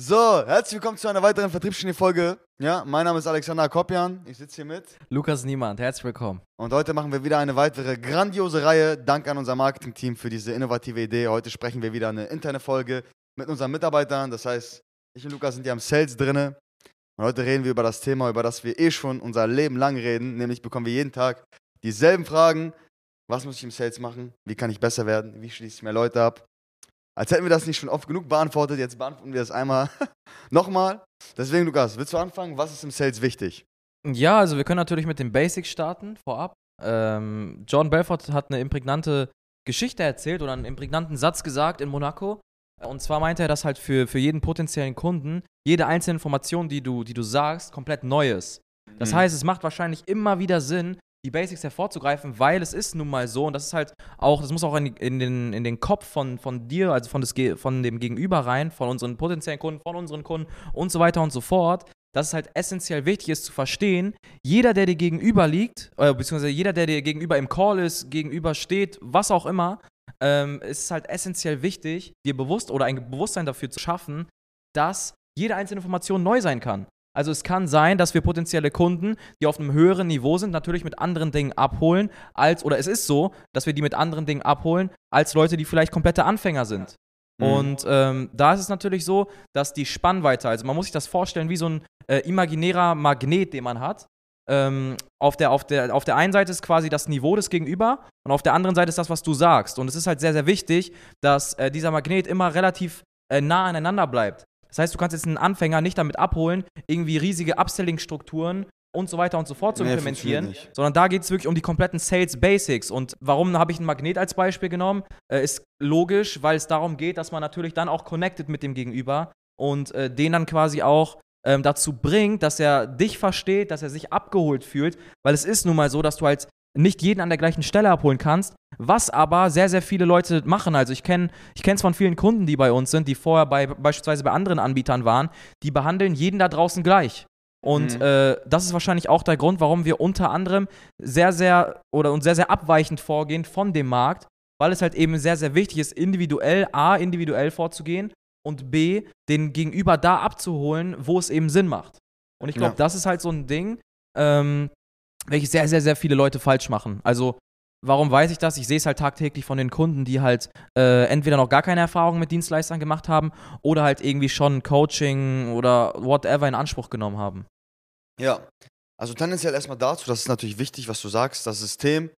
So, herzlich willkommen zu einer weiteren Vertriebsgenie-Folge. Ja, mein Name ist Alexander Kopjan. Ich sitze hier mit. Lukas Niemand, herzlich willkommen. Und heute machen wir wieder eine weitere grandiose Reihe. Dank an unser Marketing-Team für diese innovative Idee. Heute sprechen wir wieder eine interne Folge mit unseren Mitarbeitern. Das heißt, ich und Lukas sind ja im Sales drinne. Und heute reden wir über das Thema, über das wir eh schon unser Leben lang reden. Nämlich bekommen wir jeden Tag dieselben Fragen. Was muss ich im Sales machen? Wie kann ich besser werden? Wie schließe ich mehr Leute ab? Als hätten wir das nicht schon oft genug beantwortet, jetzt beantworten wir das einmal nochmal. Deswegen, Lukas, willst du anfangen? Was ist im Sales wichtig? Ja, also wir können natürlich mit den Basics starten, vorab. Ähm, John Belfort hat eine imprägnante Geschichte erzählt oder einen imprägnanten Satz gesagt in Monaco. Und zwar meinte er, dass halt für, für jeden potenziellen Kunden jede einzelne Information, die du, die du sagst, komplett neu ist. Das mhm. heißt, es macht wahrscheinlich immer wieder Sinn, die Basics hervorzugreifen, weil es ist nun mal so und das ist halt auch, das muss auch in, in, den, in den Kopf von, von dir, also von, des, von dem Gegenüber rein, von unseren potenziellen Kunden, von unseren Kunden und so weiter und so fort, dass es halt essentiell wichtig ist zu verstehen, jeder, der dir gegenüber liegt, äh, beziehungsweise jeder, der dir gegenüber im Call ist, gegenüber steht, was auch immer, ähm, ist halt essentiell wichtig, dir bewusst oder ein Bewusstsein dafür zu schaffen, dass jede einzelne Information neu sein kann. Also es kann sein, dass wir potenzielle Kunden, die auf einem höheren Niveau sind, natürlich mit anderen Dingen abholen, als, oder es ist so, dass wir die mit anderen Dingen abholen, als Leute, die vielleicht komplette Anfänger sind. Mhm. Und ähm, da ist es natürlich so, dass die Spannweite, also man muss sich das vorstellen wie so ein äh, imaginärer Magnet, den man hat. Ähm, auf, der, auf, der, auf der einen Seite ist quasi das Niveau des Gegenüber und auf der anderen Seite ist das, was du sagst. Und es ist halt sehr, sehr wichtig, dass äh, dieser Magnet immer relativ äh, nah aneinander bleibt. Das heißt, du kannst jetzt einen Anfänger nicht damit abholen, irgendwie riesige Upselling-Strukturen und so weiter und so fort zu nee, implementieren, sondern da geht es wirklich um die kompletten Sales Basics. Und warum habe ich einen Magnet als Beispiel genommen? Äh, ist logisch, weil es darum geht, dass man natürlich dann auch connected mit dem Gegenüber und äh, den dann quasi auch ähm, dazu bringt, dass er dich versteht, dass er sich abgeholt fühlt, weil es ist nun mal so, dass du als nicht jeden an der gleichen Stelle abholen kannst, was aber sehr, sehr viele Leute machen. Also ich kenne ich es von vielen Kunden, die bei uns sind, die vorher bei, beispielsweise bei anderen Anbietern waren, die behandeln jeden da draußen gleich. Und mhm. äh, das ist wahrscheinlich auch der Grund, warum wir unter anderem sehr, sehr oder uns sehr, sehr abweichend vorgehen von dem Markt, weil es halt eben sehr, sehr wichtig ist, individuell, A, individuell vorzugehen und B, den Gegenüber da abzuholen, wo es eben Sinn macht. Und ich glaube, ja. das ist halt so ein Ding, ähm, welches sehr, sehr, sehr viele Leute falsch machen. Also, warum weiß ich das? Ich sehe es halt tagtäglich von den Kunden, die halt äh, entweder noch gar keine Erfahrung mit Dienstleistern gemacht haben oder halt irgendwie schon Coaching oder whatever in Anspruch genommen haben. Ja, also tendenziell erstmal dazu, das ist natürlich wichtig, was du sagst, das System.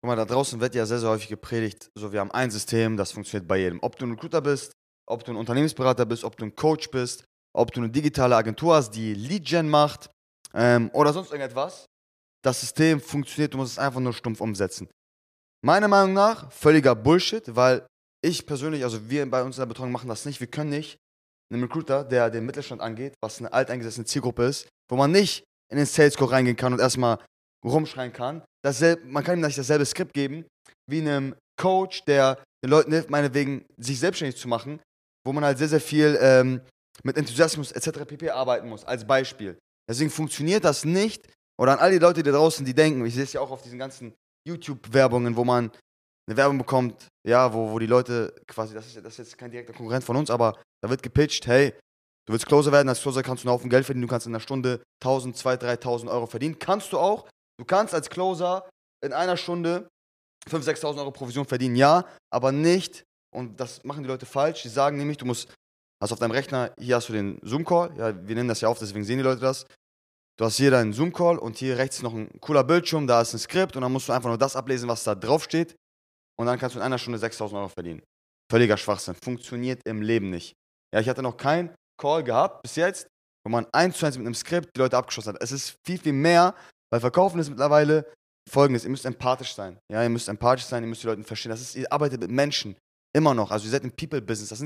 Guck mal, da draußen wird ja sehr, sehr häufig gepredigt, so wir haben ein System, das funktioniert bei jedem. Ob du ein Recruiter bist, ob du ein Unternehmensberater bist, ob du ein Coach bist, ob du eine digitale Agentur hast, die Lead-Gen macht ähm, oder sonst irgendetwas das System funktioniert, du musst es einfach nur stumpf umsetzen. Meiner Meinung nach völliger Bullshit, weil ich persönlich, also wir bei uns in der Betreuung machen das nicht. Wir können nicht einen Recruiter, der den Mittelstand angeht, was eine alteingesessene Zielgruppe ist, wo man nicht in den Sales Call reingehen kann und erstmal rumschreien kann. Dasselbe, man kann ihm nicht dasselbe Skript geben wie einem Coach, der den Leuten hilft, meinetwegen sich selbstständig zu machen, wo man halt sehr, sehr viel ähm, mit Enthusiasmus etc. pp. arbeiten muss, als Beispiel. Deswegen funktioniert das nicht, oder an all die Leute da draußen, die denken, ich sehe es ja auch auf diesen ganzen YouTube-Werbungen, wo man eine Werbung bekommt, ja, wo, wo die Leute quasi, das ist, das ist jetzt kein direkter Konkurrent von uns, aber da wird gepitcht, hey, du willst Closer werden, als Closer kannst du einen Haufen Geld verdienen, du kannst in einer Stunde 1000, 2000, 3000 Euro verdienen. Kannst du auch. Du kannst als Closer in einer Stunde 5.000, 6.000 Euro Provision verdienen, ja, aber nicht, und das machen die Leute falsch, die sagen nämlich, du musst, hast auf deinem Rechner, hier hast du den Zoom-Call, ja, wir nennen das ja auf, deswegen sehen die Leute das, Du hast hier deinen Zoom-Call und hier rechts noch ein cooler Bildschirm, da ist ein Skript und dann musst du einfach nur das ablesen, was da drauf steht. Und dann kannst du in einer Stunde 6000 Euro verdienen. Völliger Schwachsinn. Funktioniert im Leben nicht. Ja, ich hatte noch keinen Call gehabt bis jetzt, wo man eins zu eins mit einem Skript die Leute abgeschossen hat. Es ist viel, viel mehr, weil Verkaufen ist mittlerweile folgendes: Ihr müsst empathisch sein. Ja, ihr müsst empathisch sein, ihr müsst die Leute verstehen. Das ist, ihr arbeitet mit Menschen. Immer noch. Also ihr seid im People-Business.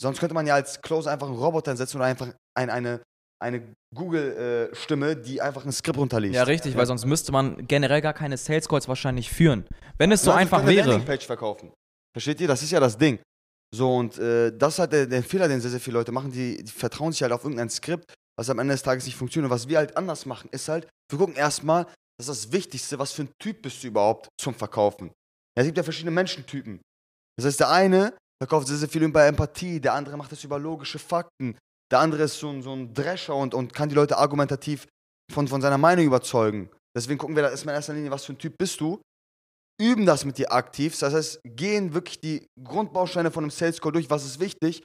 sonst könnte man ja als Closer einfach einen Roboter einsetzen oder einfach ein, eine eine Google-Stimme, äh, die einfach ein Skript runterliest. Ja, richtig, ja. weil sonst müsste man generell gar keine Sales Calls wahrscheinlich führen. Wenn es so Nein, einfach wäre. Landingpage verkaufen. Versteht ihr? Das ist ja das Ding. So, und äh, das ist halt der, der, Fehler, den sehr, sehr viele Leute machen. Die, die, vertrauen sich halt auf irgendein Skript, was am Ende des Tages nicht funktioniert. Und was wir halt anders machen, ist halt, wir gucken erstmal, das ist das Wichtigste, was für ein Typ bist du überhaupt zum Verkaufen. Ja, es gibt ja verschiedene Menschentypen. Das heißt, der eine verkauft sehr, sehr viel über Empathie, der andere macht das über logische Fakten, Der andere ist so, ein- so ein Drescher und, und kann die Leute argumentativ von, von seiner Meinung überzeugen. Deswegen gucken wir da erstmal in erster Linie, was für ein Typ bist du. Üben das mit dir aktiv. Das heißt, gehen wirklich die Grundbausteine von einem Sales Call durch, was ist wichtig.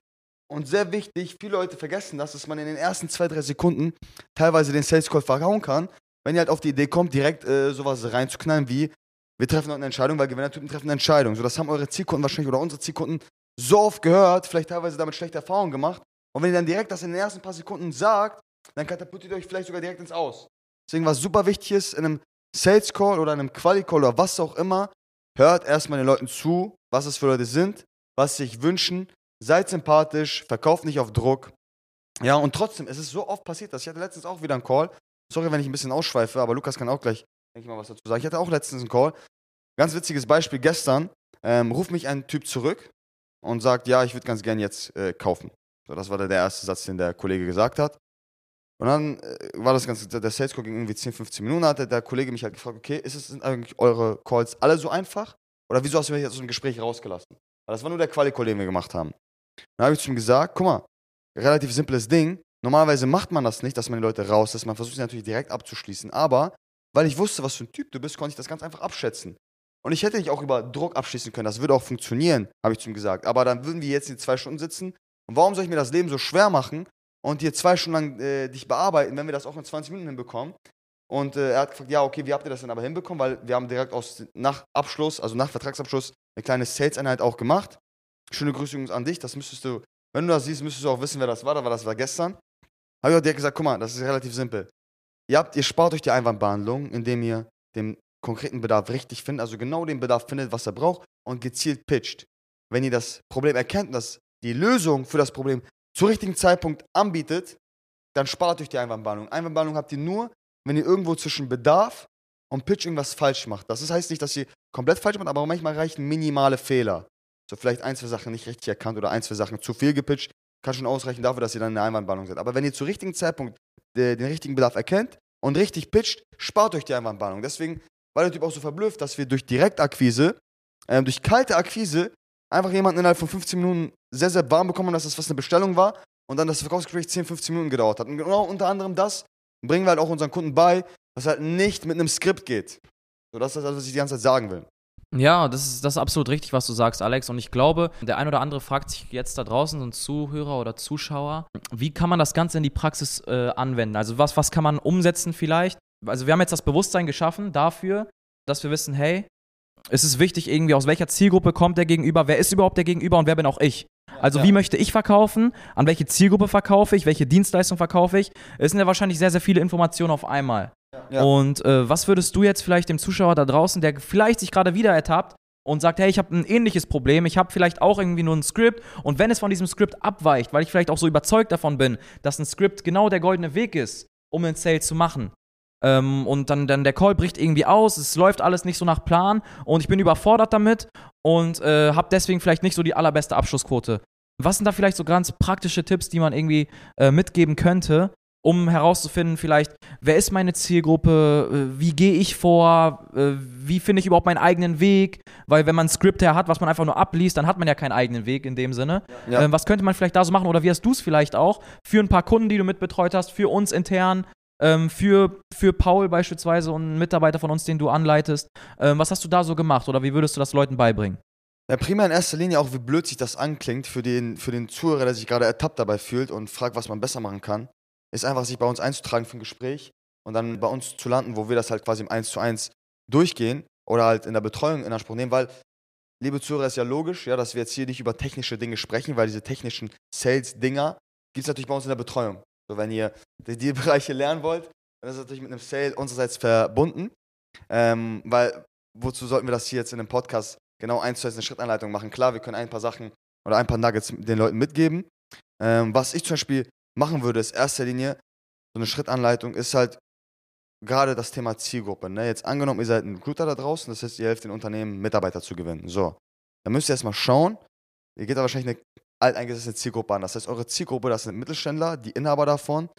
Und sehr wichtig, viele Leute vergessen das, dass man in den ersten zwei, drei Sekunden teilweise den Sales Call verhauen kann, wenn ihr halt auf die Idee kommt, direkt äh, sowas reinzuknallen wie, wir treffen heute eine Entscheidung, weil Gewinnertypen treffen eine Entscheidung. So, das haben eure Zielkunden wahrscheinlich oder unsere Zielkunden so oft gehört, vielleicht teilweise damit schlechte Erfahrungen gemacht. Und wenn ihr dann direkt das in den ersten paar Sekunden sagt, dann katapultiert ihr euch vielleicht sogar direkt ins Aus. Deswegen, was super wichtig ist, in einem Sales Call oder einem Quali Call oder was auch immer, hört erstmal den Leuten zu, was es für Leute sind, was sie sich wünschen, seid sympathisch, verkauft nicht auf Druck. Ja, und trotzdem, es ist so oft passiert, dass ich hatte letztens auch wieder einen Call. Sorry, wenn ich ein bisschen ausschweife, aber Lukas kann auch gleich, denke ich mal, was dazu sagen. Ich hatte auch letztens einen Call. Ganz witziges Beispiel, gestern ähm, ruft mich ein Typ zurück und sagt, ja, ich würde ganz gern jetzt äh, kaufen. So, das war der, erste Satz, den der Kollege gesagt hat. Und dann äh, war das Ganze, der Sales Call ging irgendwie 10, 15 Minuten, hat der, der Kollege mich halt gefragt, okay, ist es, sind eigentlich eure Calls alle so einfach? Oder wieso hast du mich jetzt aus dem Gespräch rausgelassen? Weil das war nur der Quali-Call, den wir gemacht haben. Dann habe ich zu ihm gesagt, guck mal, relativ simples Ding. Normalerweise macht man das nicht, dass man die Leute rauslässt. Man versucht sie natürlich direkt abzuschließen. Aber weil ich wusste, was für ein Typ du bist, konnte ich das ganz einfach abschätzen. Und ich hätte dich auch über Druck abschließen können. Das würde auch funktionieren, habe ich zu ihm gesagt. Aber dann würden wir jetzt in zwei Stunden sitzen. Und warum soll ich mir das Leben so schwer machen und dir zwei Stunden lang äh, dich bearbeiten, wenn wir das auch in 20 Minuten hinbekommen? Und äh, er hat gefragt, ja, okay, wie habt ihr das denn aber hinbekommen? Weil wir haben direkt aus, nach Abschluss, also nach Vertragsabschluss, eine kleine Sales-Einheit auch gemacht. Schöne Grüße übrigens an dich. Das müsstest du, wenn du das siehst, müsstest du auch wissen, wer das war. Da war das war gestern. Habe ich auch direkt gesagt, guck mal, das ist relativ simpel. Ihr, habt, ihr spart euch die Einwandbehandlung, indem ihr den konkreten Bedarf richtig findet, also genau den Bedarf findet, was er braucht und gezielt pitcht. Wenn ihr das Problem erkennt und das, die Lösung für das Problem zu richtigen Zeitpunkt anbietet, dann spart euch die Einwandbehandlung. Einwandbehandlung habt ihr nur, wenn ihr irgendwo zwischen Bedarf und Pitch irgendwas falsch macht. Das heißt nicht, dass ihr komplett falsch macht, aber manchmal reichen minimale Fehler. So vielleicht ein, zwei Sachen nicht richtig erkannt oder ein, zwei Sachen zu viel gepitcht, kann schon ausreichen dafür, dass ihr dann in der Einwandbehandlung seid. Aber wenn ihr zu richtigen Zeitpunkt äh, den richtigen Bedarf erkennt und richtig pitcht, spart euch die Einwandbehandlung. Deswegen war der Typ auch so verblüfft, dass wir durch Direktakquise, ähm, durch kalte Akquise, einfach jemanden innerhalb von 15 Minuten sehr, sehr warm bekommen dass das was eine Bestellung war und dann das Verkaufsgespräch 10, 15 Minuten gedauert hat. Und genau unter anderem das bringen wir halt auch unseren Kunden bei, dass halt nicht mit einem Skript geht. So, das ist das, was ich die ganze Zeit sagen will. Ja, das ist, das ist absolut richtig, was du sagst, Alex. Und ich glaube, der ein oder andere fragt sich jetzt da draußen, so ein Zuhörer oder Zuschauer, wie kann man das Ganze in die Praxis äh, anwenden? Also was, was kann man umsetzen vielleicht? Also wir haben jetzt das Bewusstsein geschaffen dafür, dass wir wissen, hey, es ist wichtig irgendwie, aus welcher Zielgruppe kommt der Gegenüber, wer ist überhaupt der Gegenüber und wer bin auch ich? Also Ja. wie möchte ich verkaufen, an welche Zielgruppe verkaufe ich, welche Dienstleistung verkaufe ich? Es sind ja wahrscheinlich sehr, sehr viele Informationen auf einmal. Ja. Und äh, was würdest du jetzt vielleicht dem Zuschauer da draußen, der vielleicht sich gerade wieder ertappt und sagt, hey, ich habe ein ähnliches Problem, ich habe vielleicht auch irgendwie nur ein Skript und wenn es von diesem Skript abweicht, weil ich vielleicht auch so überzeugt davon bin, dass ein Skript genau der goldene Weg ist, um einen Sale zu machen. Ähm, und dann, dann der Call bricht irgendwie aus, es läuft alles nicht so nach Plan und ich bin überfordert damit und äh, habe deswegen vielleicht nicht so die allerbeste Abschlussquote. Was sind da vielleicht so ganz praktische Tipps, die man irgendwie äh, mitgeben könnte, um herauszufinden, vielleicht, wer ist meine Zielgruppe, äh, wie gehe ich vor, äh, wie finde ich überhaupt meinen eigenen Weg? Weil wenn man ein Skript her hat, was man einfach nur abliest, dann hat man ja keinen eigenen Weg in dem Sinne. Ja. Ähm, was könnte man vielleicht da so machen oder wie hast du es vielleicht auch für ein paar Kunden, die du mitbetreut hast, für uns intern, ähm, für, für Paul beispielsweise und einen Mitarbeiter von uns, den du anleitest. Ähm, was hast du da so gemacht oder wie würdest du das Leuten beibringen? Ja, primär in erster Linie auch, wie blöd sich das anklingt für den, für den Zuhörer, der sich gerade ertappt dabei fühlt und fragt, was man besser machen kann, ist einfach, sich bei uns einzutragen für ein Gespräch und dann bei uns zu landen, wo wir das halt quasi im 1 zu 1 durchgehen oder halt in der Betreuung in Anspruch nehmen, weil, liebe Zuhörer, ist ja logisch, ja, dass wir jetzt hier nicht über technische Dinge sprechen, weil diese technischen Sales-Dinger gibt es natürlich bei uns in der Betreuung. So, wenn ihr die, die Bereiche lernen wollt, dann ist das natürlich mit einem Sale unsererseits verbunden, ähm, weil wozu sollten wir das hier jetzt in einem Podcast genau eins zu eins eine Schrittanleitung machen? Klar, wir können ein paar Sachen oder ein paar Nuggets den Leuten mitgeben. Ähm, was ich zum Beispiel machen würde, ist erster Linie, so eine Schrittanleitung ist halt gerade das Thema Zielgruppe. Ne? Jetzt angenommen, ihr seid ein Recruiter da draußen, das heißt, ihr helft den Unternehmen, Mitarbeiter zu gewinnen. So, dann müsst ihr erstmal schauen, ihr geht da wahrscheinlich eine alteingesessene Zielgruppe an. Das heißt, eure Zielgruppe, das sind Mittelständler, die Inhaber davon,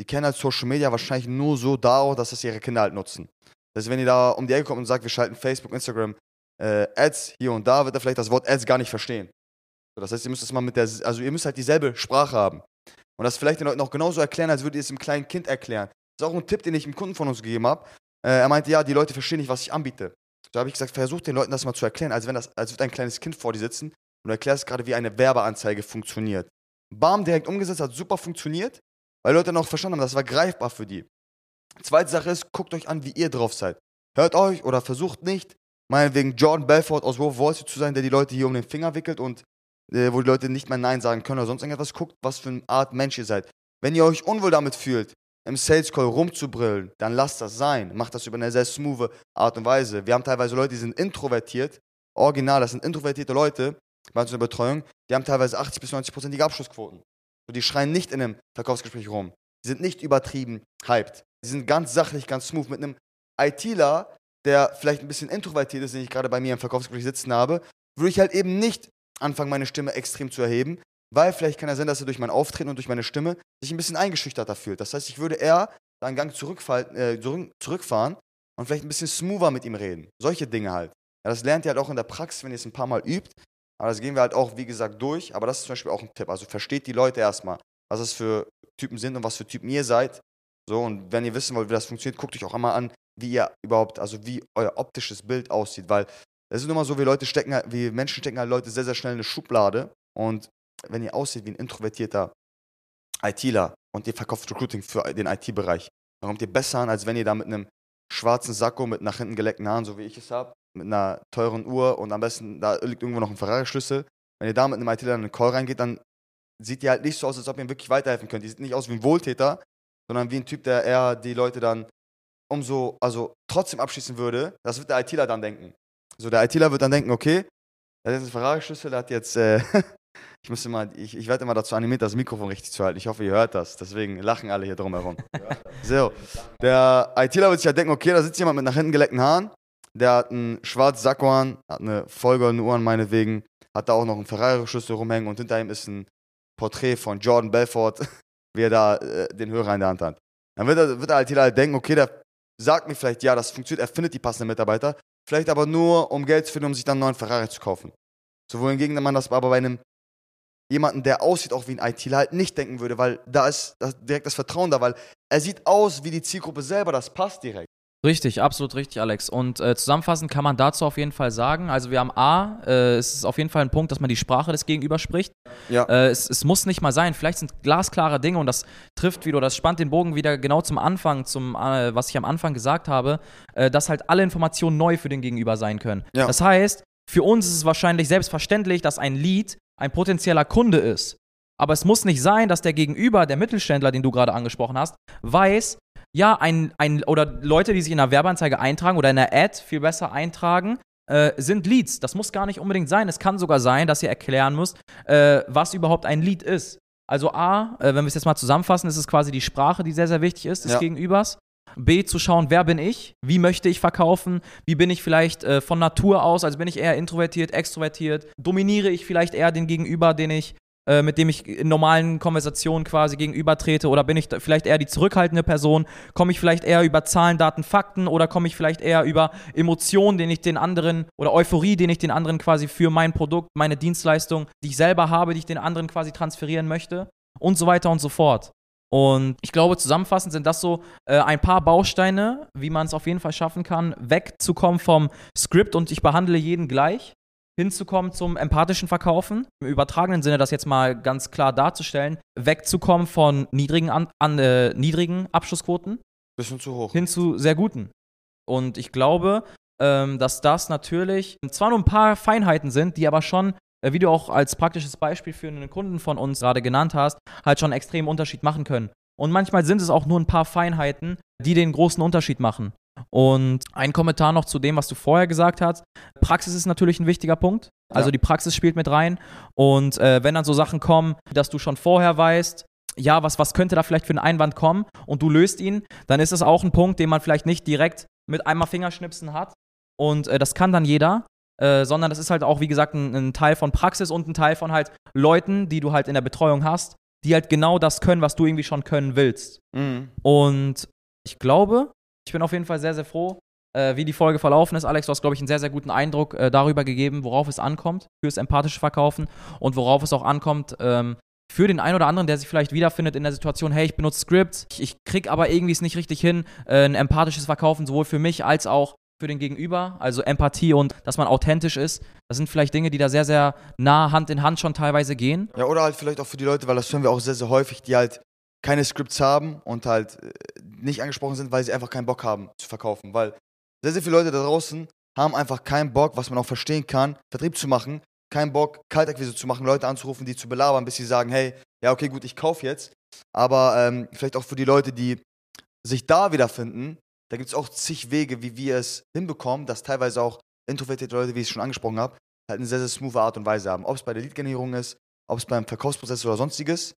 die kennen halt Social Media wahrscheinlich nur so darauf, dass das ihre Kinder halt nutzen. Das heißt, wenn ihr da um die Ecke kommt und sagt, wir schalten Facebook, Instagram, äh, Ads hier und da, wird er vielleicht das Wort Ads gar nicht verstehen. So, das heißt, ihr müsst es mal mit der, also ihr müsst halt dieselbe Sprache haben. Und das vielleicht den Leuten auch genauso erklären, als würde ihr es einem kleinen Kind erklären. Das ist auch ein Tipp, den ich einem Kunden von uns gegeben habe. Äh, er meinte, ja, die Leute verstehen nicht, was ich anbiete. Da habe ich gesagt, versuch den Leuten das mal zu erklären, als wenn das, als würde ein kleines Kind vor dir sitzen und erklärst gerade, wie eine Werbeanzeige funktioniert. Bam, direkt umgesetzt, hat super funktioniert, weil Leute dann auch verstanden haben, das war greifbar für die. Zweite Sache ist, guckt euch an, wie ihr drauf seid. Hört euch oder versucht nicht, meinetwegen Jordan Belfort aus Wolf Wall Street zu sein, der die Leute hier um den Finger wickelt und äh, wo die Leute nicht mehr Nein sagen können oder sonst irgendetwas. Guckt, was für eine Art Mensch ihr seid. Wenn ihr euch unwohl damit fühlt, im Sales Call rumzubrillen, dann lasst das sein. Macht das über eine sehr smooth Art und Weise. Wir haben teilweise Leute, die sind introvertiert. Original, das sind introvertierte Leute bei unserer Betreuung. Die haben teilweise 80 bis 90 prozentige Abschlussquoten. Und die schreien nicht in einem Verkaufsgespräch rum. Die sind nicht übertrieben hyped. Die sind ganz sachlich, ganz smooth. Mit einem ITler, der vielleicht ein bisschen introvertiert ist, den ich gerade bei mir im Verkaufsgespräch sitzen habe, würde ich halt eben nicht anfangen, meine Stimme extrem zu erheben, weil vielleicht kann ja sein, dass er durch mein Auftreten und durch meine Stimme sich ein bisschen eingeschüchterter fühlt. Das heißt, ich würde eher einen Gang äh, zurückfahren und vielleicht ein bisschen smoother mit ihm reden. Solche Dinge halt. Ja, das lernt ihr halt auch in der Praxis, wenn ihr es ein paar Mal übt. Aber das gehen wir halt auch, wie gesagt, durch. Aber das ist zum Beispiel auch ein Tipp. Also versteht die Leute erstmal, was das für Typen sind und was für Typen ihr seid. So, und wenn ihr wissen wollt, wie das funktioniert, guckt euch auch einmal an, wie ihr überhaupt, also wie euer optisches Bild aussieht. Weil es ist immer so, wie Leute stecken, halt, wie Menschen stecken halt Leute sehr, sehr schnell in eine Schublade. Und wenn ihr aussieht wie ein introvertierter ITler und ihr verkauft Recruiting für den IT-Bereich, dann kommt ihr besser an, als wenn ihr da mit einem schwarzen Sakko mit nach hinten geleckten Haaren, so wie ich es habe, mit einer teuren Uhr und am besten, da liegt irgendwo noch ein Ferrari-Schlüssel. Wenn ihr da mit einem ITler in einen Call reingeht, dann sieht ihr halt nicht so aus, als ob ihr ihm wirklich weiterhelfen könnt. Ihr sieht nicht aus wie ein Wohltäter, sondern wie ein Typ, der eher die Leute dann umso, also trotzdem abschließen würde. Das wird der ITler dann denken. So, der ITler wird dann denken, okay, der hat jetzt einen Ferrari-Schlüssel, der hat jetzt äh, Ich muss immer, ich, ich werde immer dazu animiert, das Mikrofon richtig zu halten. Ich hoffe, ihr hört das. Deswegen lachen alle hier drumherum. so, der ITler wird sich ja denken, okay, da sitzt jemand mit nach hinten geleckten Haaren. Der hat einen schwarzen Sakko an, hat eine vollgoldene Uhr an meinetwegen, hat da auch noch einen Ferrari-Schlüssel rumhängen und hinter ihm ist ein Porträt von Jordan Belfort, wie er da äh, den Hörer in der Hand hat. Dann wird, er, wird der ITler halt denken, okay, der sagt mir vielleicht, ja, das funktioniert, er findet die passenden Mitarbeiter, vielleicht aber nur, um Geld zu finden, um sich dann einen neuen Ferrari zu kaufen. So wohingegen man das aber bei einem jemanden, der aussieht auch wie ein ITler, halt nicht denken würde, weil da ist direkt das Vertrauen da, weil er sieht aus wie die Zielgruppe selber, das passt direkt. Richtig, absolut richtig, Alex. Und äh, zusammenfassend kann man dazu auf jeden Fall sagen, also wir haben A, äh, es ist auf jeden Fall ein Punkt, dass man die Sprache des Gegenübers spricht. Ja. Äh, es, es, muss nicht mal sein, vielleicht sind glasklare Dinge und das trifft wieder, das spannt den Bogen wieder genau zum Anfang, zum, äh, was ich am Anfang gesagt habe, äh, dass halt alle Informationen neu für den Gegenüber sein können. Ja. Das heißt, für uns ist es wahrscheinlich selbstverständlich, dass ein Lied ein potenzieller Kunde ist. Aber es muss nicht sein, dass der Gegenüber, der Mittelständler, den du gerade angesprochen hast, weiß, ja, ein, ein, oder Leute, die sich in einer Werbeanzeige eintragen oder in einer Ad viel besser eintragen, äh, sind Leads. Das muss gar nicht unbedingt sein. Es kann sogar sein, dass ihr erklären müsst, äh, was überhaupt ein Lead ist. Also A, äh, wenn wir es jetzt mal zusammenfassen, ist es quasi die Sprache, die sehr, sehr wichtig ist des ja. Gegenübers. B, zu schauen, wer bin ich? Wie möchte ich verkaufen? Wie bin ich vielleicht äh, von Natur aus? Also bin ich eher introvertiert, extrovertiert? Dominiere ich vielleicht eher den Gegenüber, den ich, äh, mit dem ich in normalen Konversationen quasi gegenübertrete? Oder bin ich vielleicht eher die zurückhaltende Person? Komme ich vielleicht eher über Zahlen, Daten, Fakten? Oder komme ich vielleicht eher über Emotionen, den ich den anderen, oder Euphorie, den ich den anderen quasi für mein Produkt, meine Dienstleistung, die ich selber habe, die ich den anderen quasi transferieren möchte? Und so weiter und so fort. Und ich glaube, zusammenfassend sind das so äh, ein paar Bausteine, wie man es auf jeden Fall schaffen kann, wegzukommen vom Skript und ich behandle jeden gleich, hinzukommen zum empathischen Verkaufen, im übertragenen Sinne das jetzt mal ganz klar darzustellen, wegzukommen von niedrigen, an, an äh, niedrigen Abschlussquoten. Bisschen zu hoch. Hin zu sehr guten. Und ich glaube, ähm, dass das natürlich zwar nur ein paar Feinheiten sind, die aber schon äh, wie du auch als praktisches Beispiel für einen Kunden von uns gerade genannt hast, halt schon einen extremen Unterschied machen können. Und manchmal sind es auch nur ein paar Feinheiten, die den großen Unterschied machen. Und ein Kommentar noch zu dem, was du vorher gesagt hast. Praxis ist natürlich ein wichtiger Punkt. Also ja. die Praxis spielt mit rein. Und äh, wenn dann so Sachen kommen, dass du schon vorher weißt, ja, was, was könnte da vielleicht für einen Einwand kommen und du löst ihn, dann ist es auch ein Punkt, den man vielleicht nicht direkt mit einmal Fingerschnipsen hat. Und äh, das kann dann jeder. Äh, sondern das ist halt auch, wie gesagt, ein, ein, Teil von Praxis und ein Teil von halt Leuten, die du halt in der Betreuung hast, die halt genau das können, was du irgendwie schon können willst. Mhm. Und ich glaube, ich bin auf jeden Fall sehr, sehr froh, äh, wie die Folge verlaufen ist. Alex, du hast, glaube ich, einen sehr, sehr guten Eindruck äh, darüber gegeben, worauf es ankommt fürs empathische Verkaufen und worauf es auch ankommt ähm, für den einen oder anderen, der sich vielleicht wiederfindet in der Situation, hey, ich benutze Scripts, ich, ich krieg aber irgendwie es nicht richtig hin, äh, ein empathisches Verkaufen sowohl für mich als auch für den Gegenüber, also Empathie und dass man authentisch ist. Das sind vielleicht Dinge, die da sehr, sehr nah Hand in Hand schon teilweise gehen. Ja, oder halt vielleicht auch für die Leute, weil das hören wir auch sehr, sehr häufig, die halt keine Scripts haben und halt äh, nicht angesprochen sind, weil sie einfach keinen Bock haben zu verkaufen. Weil sehr, sehr viele Leute da draußen haben einfach keinen Bock, was man auch verstehen kann, Vertrieb zu machen, keinen Bock, Kaltakquise zu machen, Leute anzurufen, die zu belabern, bis sie sagen, hey, ja, okay, gut, ich kaufe jetzt. Aber ähm, vielleicht auch für die Leute, die sich da wiederfinden, da gibt es auch zig Wege, wie wir es hinbekommen, dass teilweise auch introvertierte Leute, wie ich es schon angesprochen habe, halt eine sehr, sehr smooth Art und Weise haben. Ob es bei der Lead-Generierung ist, ob es beim Verkaufsprozess oder sonstiges.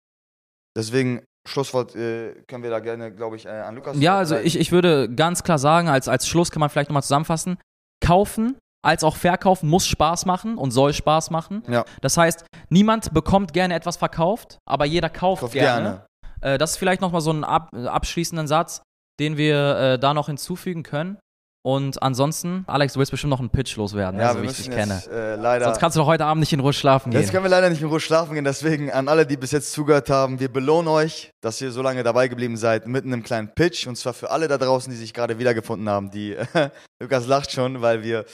Deswegen, Schlusswort äh, können wir da gerne, glaube ich, äh, an Lukas. Ja, also ich, ich würde ganz klar sagen, als, als Schluss kann man vielleicht nochmal zusammenfassen, kaufen als auch verkaufen muss Spaß machen und soll Spaß machen. Ja. Das heißt, niemand bekommt gerne etwas verkauft, aber jeder kauft, Kauft gerne. Äh, das ist vielleicht nochmal so ein ab, abschließenden Satz, den wir äh, da noch hinzufügen können. Und ansonsten, Alex, du willst bestimmt noch einen Pitch loswerden, Ja, ne, so wir wie ich dich kenne. jetzt, äh, leider. Sonst kannst du doch heute Abend nicht in Ruhe schlafen gehen. Jetzt können wir leider nicht in Ruhe schlafen gehen, deswegen an alle, die bis jetzt zugehört haben, wir belohnen euch, dass ihr so lange dabei geblieben seid, mit einem kleinen Pitch. Und zwar für alle da draußen, die sich gerade wiedergefunden haben. Die Lukas lacht schon, weil wir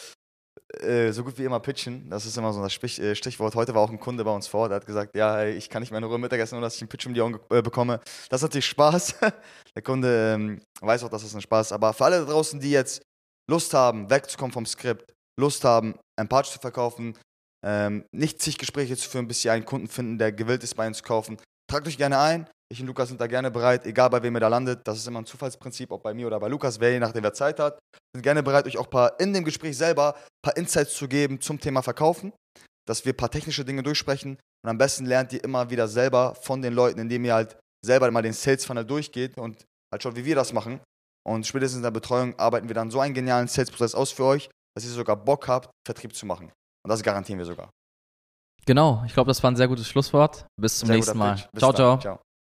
äh, so gut wie immer pitchen. Das ist immer so das Sprich, äh, Stichwort. Heute war auch ein Kunde bei uns vor, der hat gesagt, ja, ich kann nicht mehr in Ruhe Mittagessen, nur dass ich einen Pitch um die Ohren äh, bekomme. Das hat natürlich Spaß. der Kunde ähm, weiß auch, dass das ein Spaß ist. Aber für alle da draußen, die jetzt Lust haben, wegzukommen vom Skript, Lust haben, empathisch zu verkaufen, ähm, nicht zig Gespräche zu führen, bis sie einen Kunden finden, der gewillt ist, bei uns zu kaufen. Tragt euch gerne ein. Ich und Lukas sind da gerne bereit, egal bei wem ihr da landet. Das ist immer ein Zufallsprinzip, ob bei mir oder bei Lukas, wer je nachdem wer Zeit hat. Sind gerne bereit, euch auch paar in dem Gespräch selber ein paar Insights zu geben zum Thema Verkaufen, dass wir ein paar technische Dinge durchsprechen. Und am besten lernt ihr immer wieder selber von den Leuten, indem ihr halt selber mal den Sales Funnel durchgeht und halt schaut, wie wir das machen. Und spätestens in der Betreuung arbeiten wir dann so einen genialen Sales-Prozess aus für euch, dass ihr sogar Bock habt, Vertrieb zu machen. Und das garantieren wir sogar. Genau, ich glaube, das war ein sehr gutes Schlusswort. Bis zum Sehr nächsten Mal. Ciao, ciao. ciao.